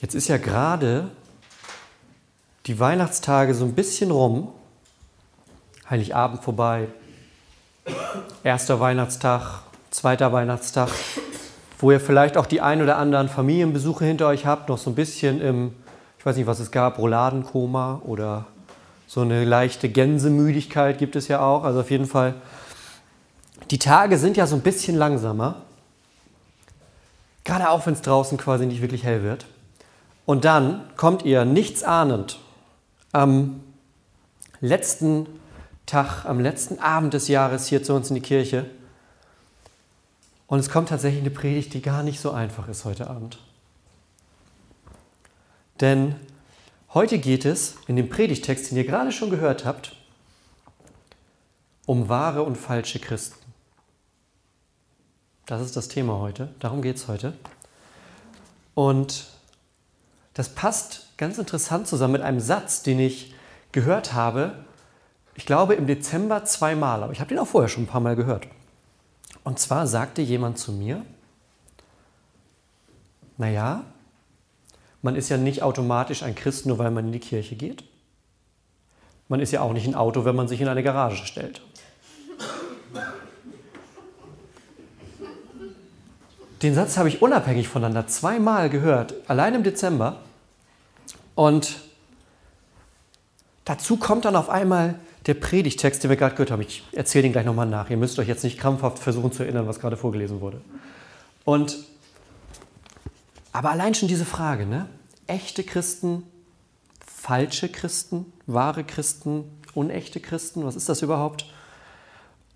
Jetzt ist ja gerade die Weihnachtstage so ein bisschen rum. Heiligabend vorbei. Erster Weihnachtstag, zweiter Weihnachtstag, wo ihr vielleicht auch die ein oder anderen Familienbesuche hinter euch habt, noch so ein bisschen im, ich weiß nicht, was es gab, Rouladenkoma oder so eine leichte Gänsemüdigkeit gibt es ja auch. Also auf jeden Fall, die Tage sind ja so ein bisschen langsamer. Gerade auch, wenn es draußen quasi nicht wirklich hell wird. Und dann kommt ihr nichts ahnend am letzten Tag, am letzten Abend des Jahres hier zu uns in die Kirche. Und es kommt tatsächlich eine Predigt, die gar nicht so einfach ist heute Abend. Denn heute geht es in dem Predigtext, den ihr gerade schon gehört habt, um wahre und falsche Christen. Das ist das Thema heute, darum geht es heute. Und das passt ganz interessant zusammen mit einem Satz, den ich gehört habe, ich glaube im Dezember zweimal, aber ich habe den auch vorher schon ein paar Mal gehört. Und zwar sagte jemand zu mir, naja, man ist ja nicht automatisch ein Christ, nur weil man in die Kirche geht. Man ist ja auch nicht ein Auto, wenn man sich in eine Garage stellt. Den Satz habe ich unabhängig voneinander zweimal gehört, allein im Dezember. Und dazu kommt dann auf einmal der Predigtext, den wir gerade gehört haben. Ich erzähle den gleich nochmal nach. Ihr müsst euch jetzt nicht krampfhaft versuchen zu erinnern, was gerade vorgelesen wurde. Und aber allein schon diese Frage, ne? Echte Christen, falsche Christen, wahre Christen, unechte Christen, was ist das überhaupt?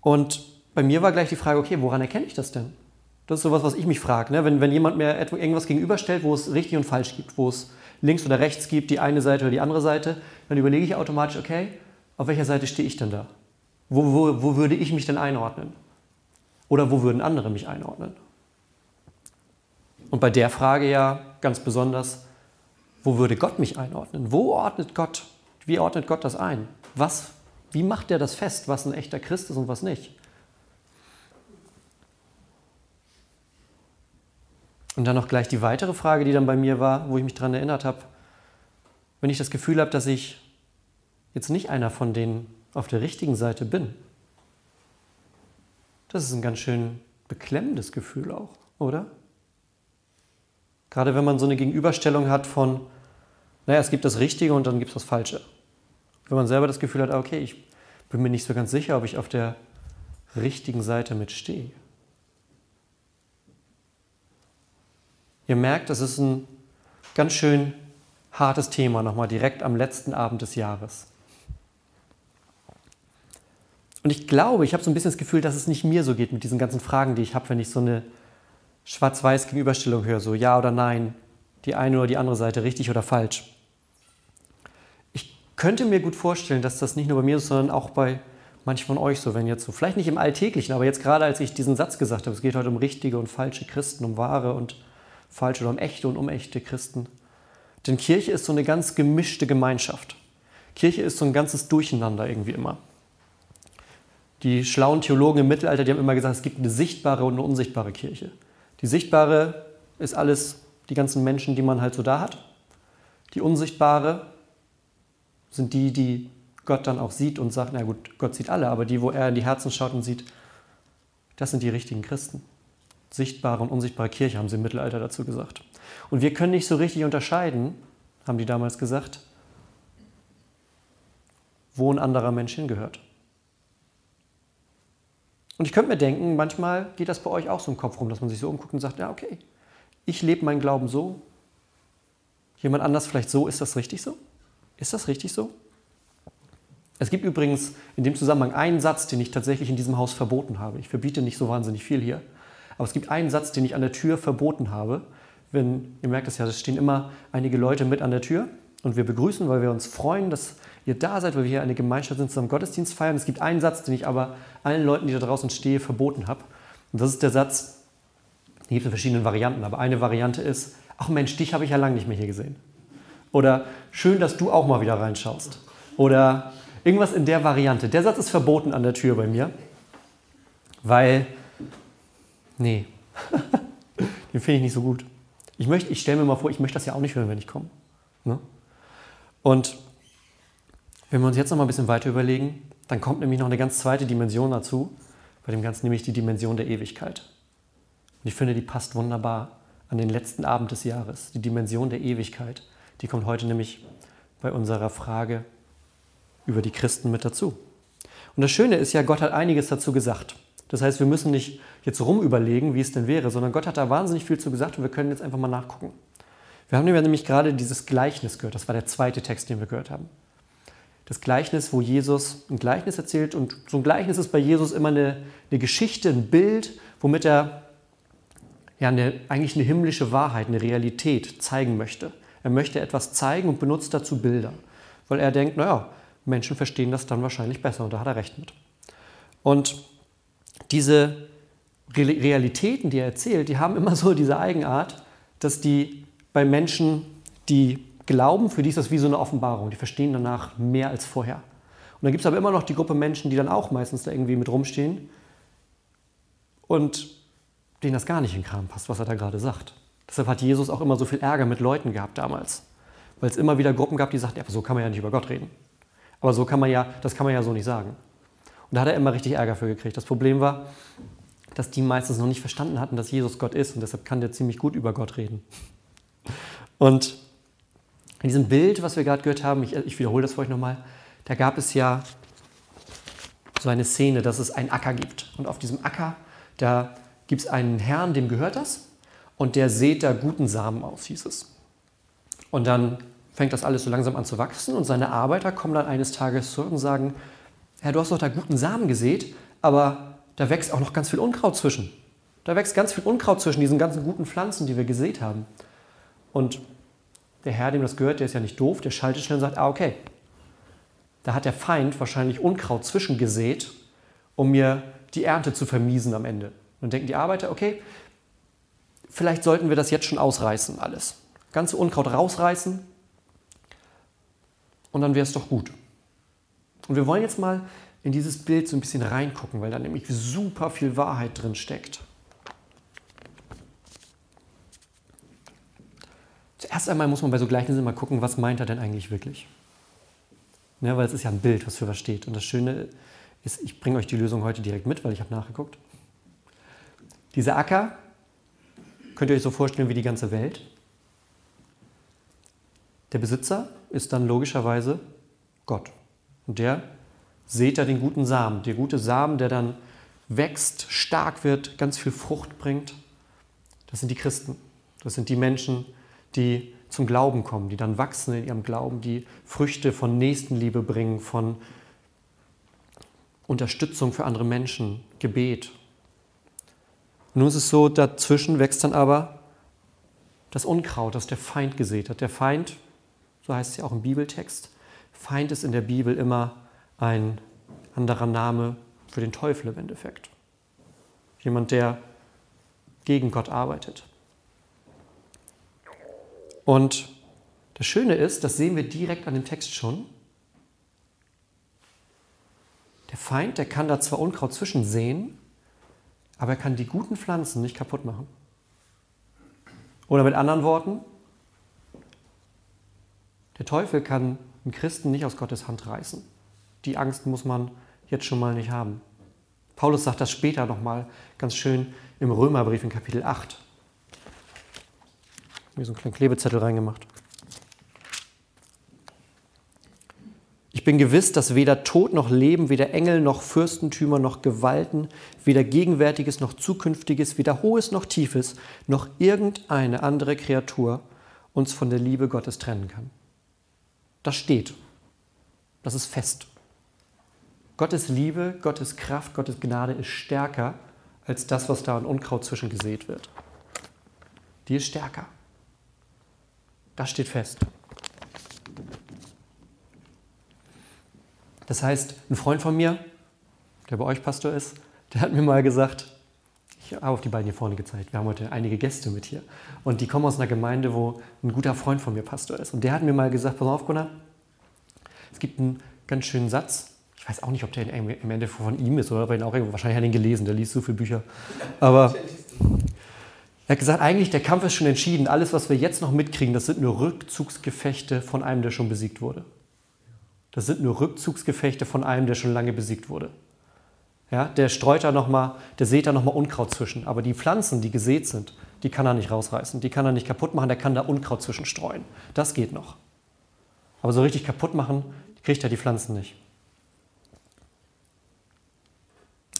Und bei mir war gleich die Frage, okay, woran erkenne ich das denn? Das ist sowas, was ich mich frage. Ne? Wenn, wenn jemand mir irgendwas gegenüberstellt, wo es richtig und falsch gibt, wo es links oder rechts gibt, die eine Seite oder die andere Seite, dann überlege ich automatisch, okay, auf welcher Seite stehe ich denn da? Wo, wo, wo würde ich mich denn einordnen? Oder wo würden andere mich einordnen? Und bei der Frage ja ganz besonders, wo würde Gott mich einordnen? Wo ordnet Gott? Wie ordnet Gott das ein? Was, wie macht er das fest, was ein echter Christ ist und was nicht? Und dann noch gleich die weitere Frage, die dann bei mir war, wo ich mich daran erinnert habe. Wenn ich das Gefühl habe, dass ich jetzt nicht einer von denen auf der richtigen Seite bin, das ist ein ganz schön beklemmendes Gefühl auch, oder? Gerade wenn man so eine Gegenüberstellung hat von, naja, es gibt das Richtige und dann gibt es das Falsche. Wenn man selber das Gefühl hat, okay, ich bin mir nicht so ganz sicher, ob ich auf der richtigen Seite mitstehe. Ihr merkt, es ist ein ganz schön hartes Thema nochmal direkt am letzten Abend des Jahres. Und ich glaube, ich habe so ein bisschen das Gefühl, dass es nicht mir so geht mit diesen ganzen Fragen, die ich habe, wenn ich so eine schwarz-weiß Gegenüberstellung höre, so ja oder nein, die eine oder die andere Seite, richtig oder falsch. Ich könnte mir gut vorstellen, dass das nicht nur bei mir ist, sondern auch bei manchen von euch so, wenn jetzt so, vielleicht nicht im Alltäglichen, aber jetzt gerade als ich diesen Satz gesagt habe, es geht heute um richtige und falsche Christen, um wahre und falsche oder um echte und unechte Christen. Denn Kirche ist so eine ganz gemischte Gemeinschaft. Kirche ist so ein ganzes Durcheinander irgendwie immer. Die schlauen Theologen im Mittelalter, die haben immer gesagt, es gibt eine sichtbare und eine unsichtbare Kirche. Die sichtbare ist alles, die ganzen Menschen, die man halt so da hat. Die unsichtbare sind die, die Gott dann auch sieht und sagt, na gut, Gott sieht alle, aber die, wo er in die Herzen schaut und sieht, das sind die richtigen Christen sichtbare und unsichtbare Kirche, haben sie im Mittelalter dazu gesagt. Und wir können nicht so richtig unterscheiden, haben die damals gesagt, wo ein anderer Mensch hingehört. Und ich könnte mir denken, manchmal geht das bei euch auch so im Kopf rum, dass man sich so umguckt und sagt, ja, okay, ich lebe meinen Glauben so, jemand anders vielleicht so, ist das richtig so? Ist das richtig so? Es gibt übrigens in dem Zusammenhang einen Satz, den ich tatsächlich in diesem Haus verboten habe. Ich verbiete nicht so wahnsinnig viel hier. Aber es gibt einen Satz, den ich an der Tür verboten habe. Wenn, ihr merkt es ja, es stehen immer einige Leute mit an der Tür und wir begrüßen, weil wir uns freuen, dass ihr da seid, weil wir hier eine Gemeinschaft sind, zusammen Gottesdienst feiern. Es gibt einen Satz, den ich aber allen Leuten, die da draußen stehen, verboten habe. Und das ist der Satz, den gibt es in verschiedenen Varianten, aber eine Variante ist, ach Mensch, dich habe ich ja lange nicht mehr hier gesehen. Oder schön, dass du auch mal wieder reinschaust. Oder irgendwas in der Variante. Der Satz ist verboten an der Tür bei mir, weil Nee, den finde ich nicht so gut. Ich, möchte, ich stelle mir mal vor, ich möchte das ja auch nicht hören, wenn ich komme. Ne? Und wenn wir uns jetzt noch mal ein bisschen weiter überlegen, dann kommt nämlich noch eine ganz zweite Dimension dazu, bei dem Ganzen nämlich die Dimension der Ewigkeit. Und ich finde, die passt wunderbar an den letzten Abend des Jahres. Die Dimension der Ewigkeit, die kommt heute nämlich bei unserer Frage über die Christen mit dazu. Und das Schöne ist ja, Gott hat einiges dazu gesagt. Das heißt, wir müssen nicht jetzt rumüberlegen, wie es denn wäre, sondern Gott hat da wahnsinnig viel zu gesagt und wir können jetzt einfach mal nachgucken. Wir haben nämlich gerade dieses Gleichnis gehört. Das war der zweite Text, den wir gehört haben. Das Gleichnis, wo Jesus ein Gleichnis erzählt und so ein Gleichnis ist bei Jesus immer eine, eine Geschichte, ein Bild, womit er ja eine, eigentlich eine himmlische Wahrheit, eine Realität zeigen möchte. Er möchte etwas zeigen und benutzt dazu Bilder, weil er denkt, naja, Menschen verstehen das dann wahrscheinlich besser und da hat er recht mit. Und diese Realitäten, die er erzählt, die haben immer so diese Eigenart, dass die bei Menschen, die glauben, für die ist das wie so eine Offenbarung. Die verstehen danach mehr als vorher. Und dann gibt es aber immer noch die Gruppe Menschen, die dann auch meistens da irgendwie mit rumstehen und denen das gar nicht in den Kram passt, was er da gerade sagt. Deshalb hat Jesus auch immer so viel Ärger mit Leuten gehabt damals. Weil es immer wieder Gruppen gab, die sagten, ja, so kann man ja nicht über Gott reden. Aber so kann man ja, das kann man ja so nicht sagen. Da hat er immer richtig Ärger für gekriegt. Das Problem war, dass die meistens noch nicht verstanden hatten, dass Jesus Gott ist und deshalb kann der ziemlich gut über Gott reden. Und in diesem Bild, was wir gerade gehört haben, ich, ich wiederhole das für euch nochmal, da gab es ja so eine Szene, dass es einen Acker gibt. Und auf diesem Acker, da gibt es einen Herrn, dem gehört das, und der sät da guten Samen aus, hieß es. Und dann fängt das alles so langsam an zu wachsen und seine Arbeiter kommen dann eines Tages zurück und sagen, Herr, du hast doch da guten Samen gesät, aber da wächst auch noch ganz viel Unkraut zwischen. Da wächst ganz viel Unkraut zwischen diesen ganzen guten Pflanzen, die wir gesät haben. Und der Herr, dem das gehört, der ist ja nicht doof, der schaltet schnell und sagt, ah, okay, da hat der Feind wahrscheinlich Unkraut zwischengesät, um mir die Ernte zu vermiesen am Ende. Und dann denken die Arbeiter, okay, vielleicht sollten wir das jetzt schon ausreißen, alles. Ganze Unkraut rausreißen und dann wäre es doch gut. Und wir wollen jetzt mal in dieses Bild so ein bisschen reingucken, weil da nämlich super viel Wahrheit drin steckt. Zuerst einmal muss man bei so Gleichnissen mal gucken, was meint er denn eigentlich wirklich? Ja, weil es ist ja ein Bild, was für was steht. Und das Schöne ist, ich bringe euch die Lösung heute direkt mit, weil ich habe nachgeguckt. Dieser Acker könnt ihr euch so vorstellen wie die ganze Welt. Der Besitzer ist dann logischerweise Gott. Und der sät da den guten Samen. Der gute Samen, der dann wächst, stark wird, ganz viel Frucht bringt. Das sind die Christen. Das sind die Menschen, die zum Glauben kommen, die dann wachsen in ihrem Glauben, die Früchte von Nächstenliebe bringen, von Unterstützung für andere Menschen, Gebet. nun ist es so, dazwischen wächst dann aber das Unkraut, das der Feind gesät hat. Der Feind, so heißt es ja auch im Bibeltext, Feind ist in der Bibel immer ein anderer Name für den Teufel im Endeffekt. Jemand, der gegen Gott arbeitet. Und das Schöne ist, das sehen wir direkt an dem Text schon. Der Feind, der kann da zwar Unkraut zwischensehen, aber er kann die guten Pflanzen nicht kaputt machen. Oder mit anderen Worten, der Teufel kann einen Christen nicht aus Gottes Hand reißen. Die Angst muss man jetzt schon mal nicht haben. Paulus sagt das später nochmal ganz schön im Römerbrief in Kapitel 8. Mir so einen kleinen Klebezettel reingemacht. Ich bin gewiss, dass weder Tod noch Leben, weder Engel noch Fürstentümer noch Gewalten, weder Gegenwärtiges noch Zukünftiges, weder Hohes noch Tiefes, noch irgendeine andere Kreatur uns von der Liebe Gottes trennen kann. Das steht. Das ist fest. Gottes Liebe, Gottes Kraft, Gottes Gnade ist stärker als das, was da an Unkraut zwischengesät wird. Die ist stärker. Das steht fest. Das heißt, ein Freund von mir, der bei euch Pastor ist, der hat mir mal gesagt, ich habe auf die beiden hier vorne gezeigt, wir haben heute einige Gäste mit hier. Und die kommen aus einer Gemeinde, wo ein guter Freund von mir Pastor ist. Und der hat mir mal gesagt, pass auf, Gunnar, es gibt einen ganz schönen Satz. Ich weiß auch nicht, ob der im Ende von ihm ist oder ob er ihn auch irgendwo, wahrscheinlich hat ihn gelesen, der liest so viele Bücher. Aber Er hat gesagt, eigentlich der Kampf ist schon entschieden. Alles, was wir jetzt noch mitkriegen, das sind nur Rückzugsgefechte von einem, der schon besiegt wurde. Das sind nur Rückzugsgefechte von einem, der schon lange besiegt wurde. Ja, der streut da noch mal, der sät da nochmal Unkraut zwischen. Aber die Pflanzen, die gesät sind, die kann er nicht rausreißen. Die kann er nicht kaputt machen, der kann da Unkraut zwischenstreuen. Das geht noch. Aber so richtig kaputt machen, kriegt er die Pflanzen nicht.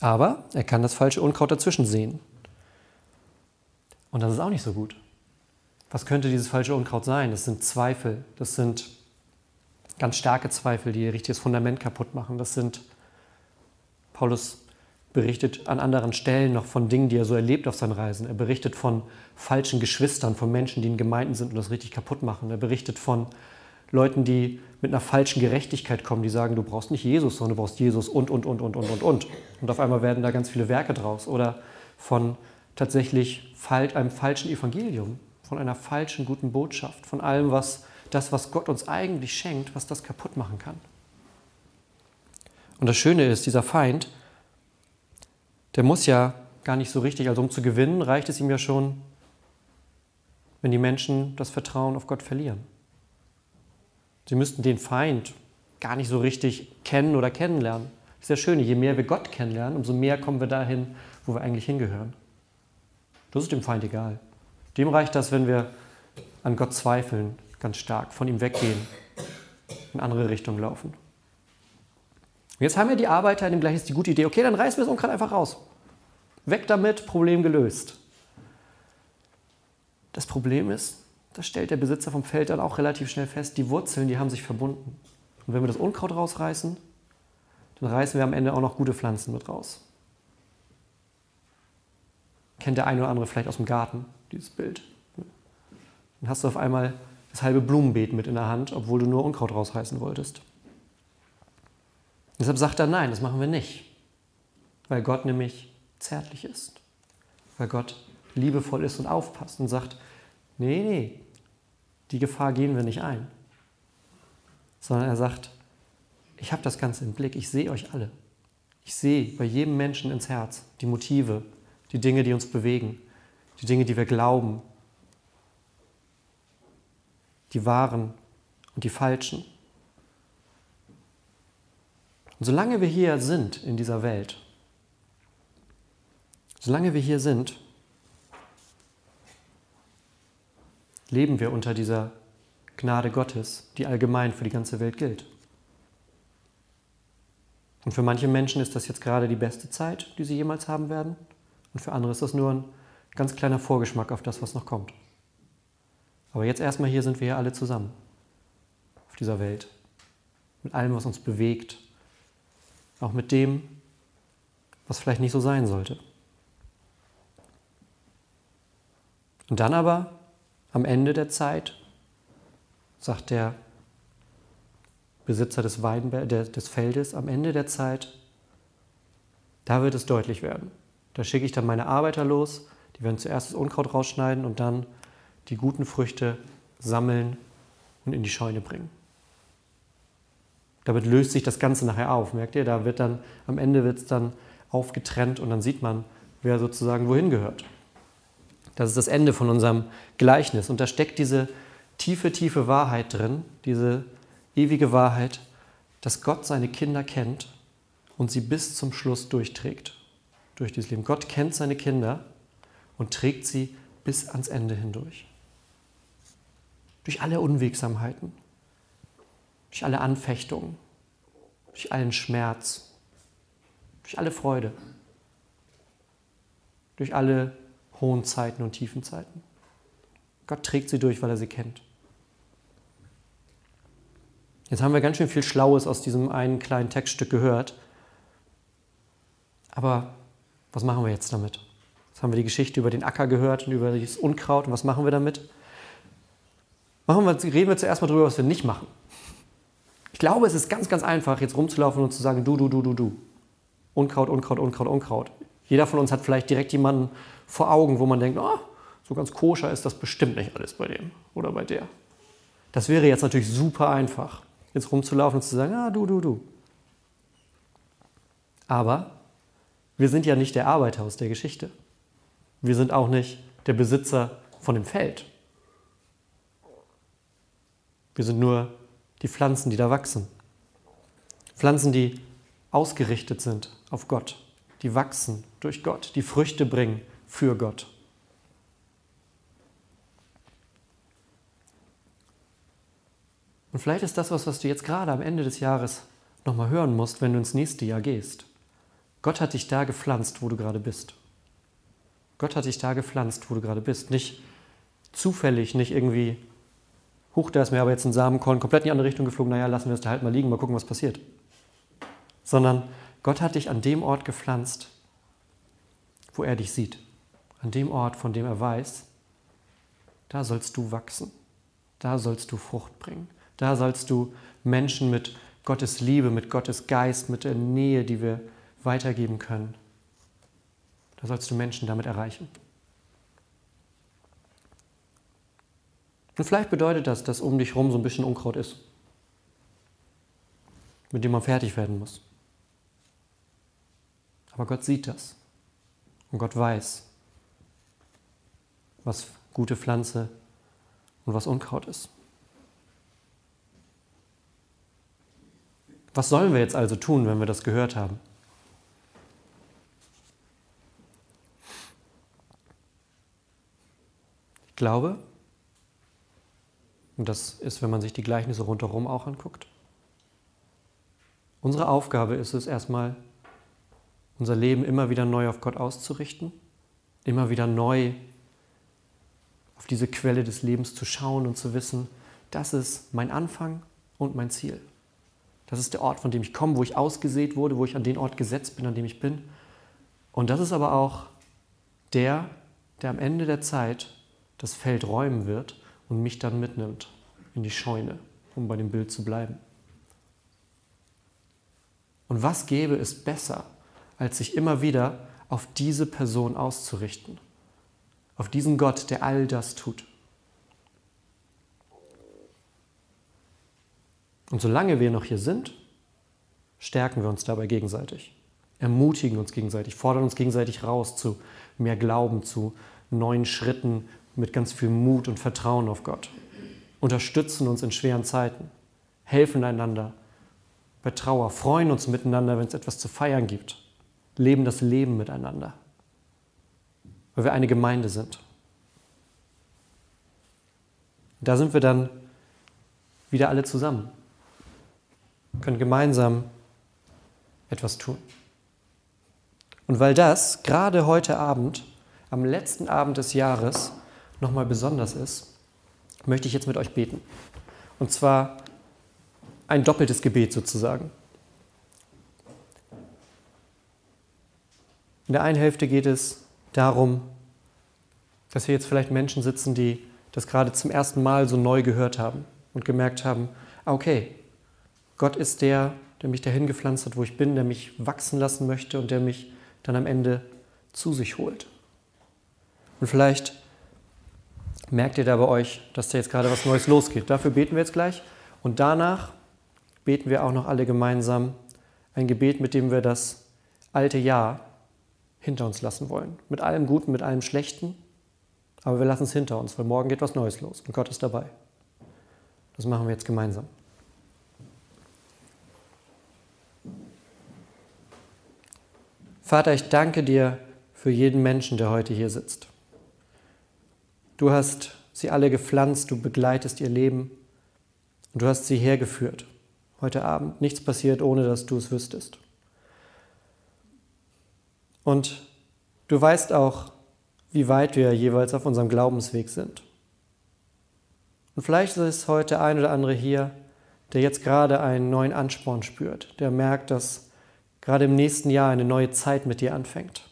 Aber er kann das falsche Unkraut dazwischen sehen. Und das ist auch nicht so gut. Was könnte dieses falsche Unkraut sein? Das sind Zweifel. Das sind ganz starke Zweifel, die ihr richtiges Fundament kaputt machen. Das sind, Paulus berichtet an anderen Stellen noch von Dingen, die er so erlebt auf seinen Reisen. Er berichtet von falschen Geschwistern, von Menschen, die in Gemeinden sind und das richtig kaputt machen. Er berichtet von Leuten, die mit einer falschen Gerechtigkeit kommen, die sagen, du brauchst nicht Jesus, sondern du brauchst Jesus und, und, und, und, und, und, und. Und auf einmal werden da ganz viele Werke draus. Oder von tatsächlich einem falschen Evangelium, von einer falschen guten Botschaft, von allem, was das, was Gott uns eigentlich schenkt, was das kaputt machen kann. Und das Schöne ist, dieser Feind, der muss ja gar nicht so richtig, also um zu gewinnen, reicht es ihm ja schon, wenn die Menschen das Vertrauen auf Gott verlieren. Sie müssten den Feind gar nicht so richtig kennen oder kennenlernen. Das ist ja schön, je mehr wir Gott kennenlernen, umso mehr kommen wir dahin, wo wir eigentlich hingehören. Das ist dem Feind egal. Dem reicht das, wenn wir an Gott zweifeln, ganz stark, von ihm weggehen, in andere Richtungen laufen. Jetzt haben wir die Arbeiter in dem gleichen die gute Idee, okay, dann reißen wir das Unkraut einfach raus. Weg damit, Problem gelöst. Das Problem ist, das stellt der Besitzer vom Feld dann auch relativ schnell fest, die Wurzeln, die haben sich verbunden. Und wenn wir das Unkraut rausreißen, dann reißen wir am Ende auch noch gute Pflanzen mit raus. Kennt der eine oder andere vielleicht aus dem Garten, dieses Bild. Dann hast du auf einmal das halbe Blumenbeet mit in der Hand, obwohl du nur Unkraut rausreißen wolltest. Deshalb sagt er, nein, das machen wir nicht. Weil Gott nämlich zärtlich ist. Weil Gott liebevoll ist und aufpasst und sagt, nee, nee, die Gefahr gehen wir nicht ein. Sondern er sagt, ich habe das Ganze im Blick, ich sehe euch alle. Ich sehe bei jedem Menschen ins Herz die Motive, die Dinge, die uns bewegen, die Dinge, die wir glauben, die wahren und die falschen. Und solange wir hier sind in dieser Welt, solange wir hier sind, leben wir unter dieser Gnade Gottes, die allgemein für die ganze Welt gilt. Und für manche Menschen ist das jetzt gerade die beste Zeit, die sie jemals haben werden. Und für andere ist das nur ein ganz kleiner Vorgeschmack auf das, was noch kommt. Aber jetzt erstmal hier sind wir ja alle zusammen auf dieser Welt. Mit allem, was uns bewegt. Auch mit dem, was vielleicht nicht so sein sollte. Und dann aber, am Ende der Zeit, sagt der Besitzer des, Weinbe des Feldes, am Ende der Zeit, da wird es deutlich werden. Da schicke ich dann meine Arbeiter los, die werden zuerst das Unkraut rausschneiden und dann die guten Früchte sammeln und in die Scheune bringen. Damit löst sich das Ganze nachher auf, merkt ihr? Da wird dann, am Ende wird es dann aufgetrennt und dann sieht man, wer sozusagen wohin gehört. Das ist das Ende von unserem Gleichnis. Und da steckt diese tiefe, tiefe Wahrheit drin, diese ewige Wahrheit, dass Gott seine Kinder kennt und sie bis zum Schluss durchträgt durch dieses Leben. Gott kennt seine Kinder und trägt sie bis ans Ende hindurch. Durch alle Unwegsamheiten, durch alle Anfechtungen, durch allen Schmerz, durch alle Freude, durch alle hohen Zeiten und tiefen Zeiten. Gott trägt sie durch, weil er sie kennt. Jetzt haben wir ganz schön viel Schlaues aus diesem einen kleinen Textstück gehört. Aber was machen wir jetzt damit? Jetzt haben wir die Geschichte über den Acker gehört und über das Unkraut. Und was machen wir damit? Machen wir, reden wir zuerst mal darüber, was wir nicht machen. Ich glaube, es ist ganz, ganz einfach, jetzt rumzulaufen und zu sagen, du, du, du, du, du. Unkraut, Unkraut, Unkraut, Unkraut. Jeder von uns hat vielleicht direkt jemanden vor Augen, wo man denkt, oh, so ganz koscher ist das bestimmt nicht alles bei dem oder bei der. Das wäre jetzt natürlich super einfach, jetzt rumzulaufen und zu sagen, ah, du, du, du. Aber wir sind ja nicht der Arbeiter aus der Geschichte. Wir sind auch nicht der Besitzer von dem Feld. Wir sind nur die Pflanzen, die da wachsen. Pflanzen, die ausgerichtet sind auf Gott, die wachsen durch Gott, die Früchte bringen für Gott. Und vielleicht ist das was, was du jetzt gerade am Ende des Jahres nochmal hören musst, wenn du ins nächste Jahr gehst. Gott hat dich da gepflanzt, wo du gerade bist. Gott hat dich da gepflanzt, wo du gerade bist. Nicht zufällig, nicht irgendwie, huch, da ist mir aber jetzt ein Samenkorn komplett in die andere Richtung geflogen, naja, lassen wir es da halt mal liegen, mal gucken, was passiert. Sondern Gott hat dich an dem Ort gepflanzt, wo er dich sieht. An dem Ort, von dem er weiß, da sollst du wachsen. Da sollst du Frucht bringen. Da sollst du Menschen mit Gottes Liebe, mit Gottes Geist, mit der Nähe, die wir weitergeben können, da sollst du Menschen damit erreichen. Und vielleicht bedeutet das, dass um dich herum so ein bisschen Unkraut ist, mit dem man fertig werden muss. Aber Gott sieht das. Und Gott weiß, was gute Pflanze und was Unkraut ist. Was sollen wir jetzt also tun, wenn wir das gehört haben? Ich glaube, und das ist, wenn man sich die Gleichnisse rundherum auch anguckt, unsere Aufgabe ist es erstmal, unser Leben immer wieder neu auf Gott auszurichten, immer wieder neu auf diese Quelle des Lebens zu schauen und zu wissen, das ist mein Anfang und mein Ziel. Das ist der Ort, von dem ich komme, wo ich ausgesät wurde, wo ich an den Ort gesetzt bin, an dem ich bin. Und das ist aber auch der, der am Ende der Zeit das Feld räumen wird und mich dann mitnimmt in die Scheune, um bei dem Bild zu bleiben. Und was gäbe es besser, als sich immer wieder auf diese Person auszurichten, auf diesen Gott, der all das tut. Und solange wir noch hier sind, stärken wir uns dabei gegenseitig, ermutigen uns gegenseitig, fordern uns gegenseitig raus zu mehr Glauben, zu neuen Schritten mit ganz viel Mut und Vertrauen auf Gott, unterstützen uns in schweren Zeiten, helfen einander. Bei Trauer, freuen uns miteinander, wenn es etwas zu feiern gibt, leben das Leben miteinander, weil wir eine Gemeinde sind. Da sind wir dann wieder alle zusammen, können gemeinsam etwas tun. Und weil das gerade heute Abend, am letzten Abend des Jahres, nochmal besonders ist, möchte ich jetzt mit euch beten. Und zwar ein doppeltes Gebet sozusagen. In der einen Hälfte geht es darum, dass hier jetzt vielleicht Menschen sitzen, die das gerade zum ersten Mal so neu gehört haben und gemerkt haben, ah, okay, Gott ist der, der mich dahin gepflanzt hat, wo ich bin, der mich wachsen lassen möchte und der mich dann am Ende zu sich holt. Und vielleicht merkt ihr da bei euch, dass da jetzt gerade was Neues losgeht. Dafür beten wir jetzt gleich. Und danach beten wir auch noch alle gemeinsam ein Gebet, mit dem wir das alte Jahr hinter uns lassen wollen. Mit allem Guten, mit allem Schlechten. Aber wir lassen es hinter uns, weil morgen geht was Neues los und Gott ist dabei. Das machen wir jetzt gemeinsam. Vater, ich danke dir für jeden Menschen, der heute hier sitzt. Du hast sie alle gepflanzt, du begleitest ihr Leben und du hast sie hergeführt. Heute Abend nichts passiert, ohne dass du es wüsstest. Und du weißt auch, wie weit wir jeweils auf unserem Glaubensweg sind. Und vielleicht ist heute ein oder andere hier, der jetzt gerade einen neuen Ansporn spürt, der merkt, dass gerade im nächsten Jahr eine neue Zeit mit dir anfängt.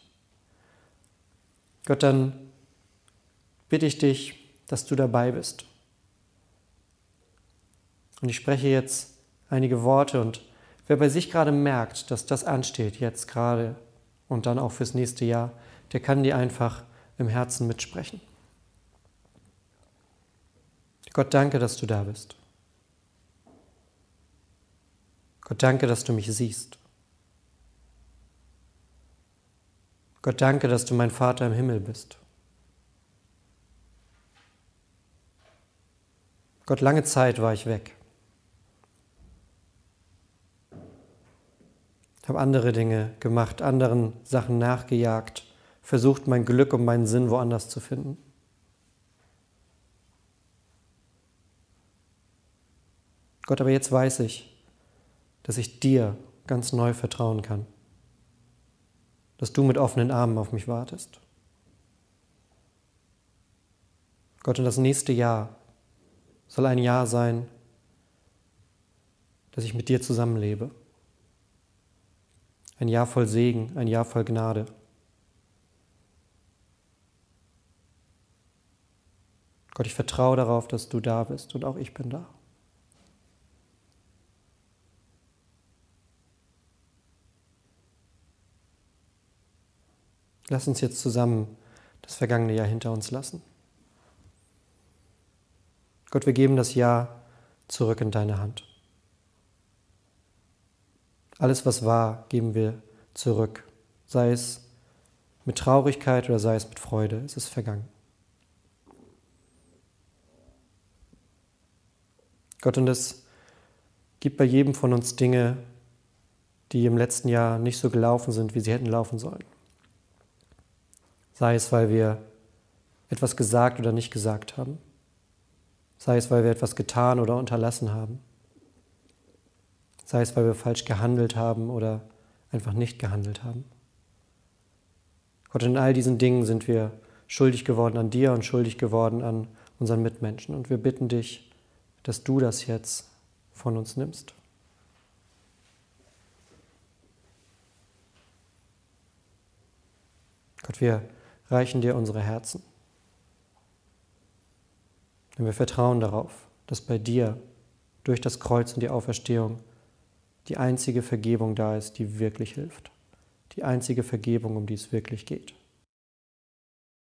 Gott, dann bitte ich dich, dass du dabei bist. Und ich spreche jetzt einige Worte und wer bei sich gerade merkt, dass das ansteht, jetzt gerade und dann auch fürs nächste Jahr, der kann dir einfach im Herzen mitsprechen. Gott, danke, dass du da bist. Gott, danke, dass du mich siehst. Gott, danke, dass du mein Vater im Himmel bist. Gott, lange Zeit war ich weg. Ich habe andere Dinge gemacht, anderen Sachen nachgejagt, versucht, mein Glück und meinen Sinn woanders zu finden. Gott, aber jetzt weiß ich, dass ich dir ganz neu vertrauen kann, dass du mit offenen Armen auf mich wartest. Gott, und das nächste Jahr soll ein Jahr sein, dass ich mit dir zusammenlebe. Ein Jahr voll Segen, ein Jahr voll Gnade. Gott, ich vertraue darauf, dass du da bist und auch ich bin da. Lass uns jetzt zusammen das vergangene Jahr hinter uns lassen. Gott, wir geben das Jahr zurück in deine Hand. Alles, was war, geben wir zurück, sei es mit Traurigkeit oder sei es mit Freude, es ist vergangen. Gott, und es gibt bei jedem von uns Dinge, die im letzten Jahr nicht so gelaufen sind, wie sie hätten laufen sollen. Sei es, weil wir etwas gesagt oder nicht gesagt haben. Sei es, weil wir etwas getan oder unterlassen haben. Sei es, weil wir falsch gehandelt haben oder einfach nicht gehandelt haben. Gott, in all diesen Dingen sind wir schuldig geworden an dir und schuldig geworden an unseren Mitmenschen. Und wir bitten dich, dass du das jetzt von uns nimmst. Gott, wir reichen dir unsere Herzen. Denn wir vertrauen darauf, dass bei dir durch das Kreuz und die Auferstehung die einzige Vergebung da ist, die wirklich hilft. Die einzige Vergebung, um die es wirklich geht.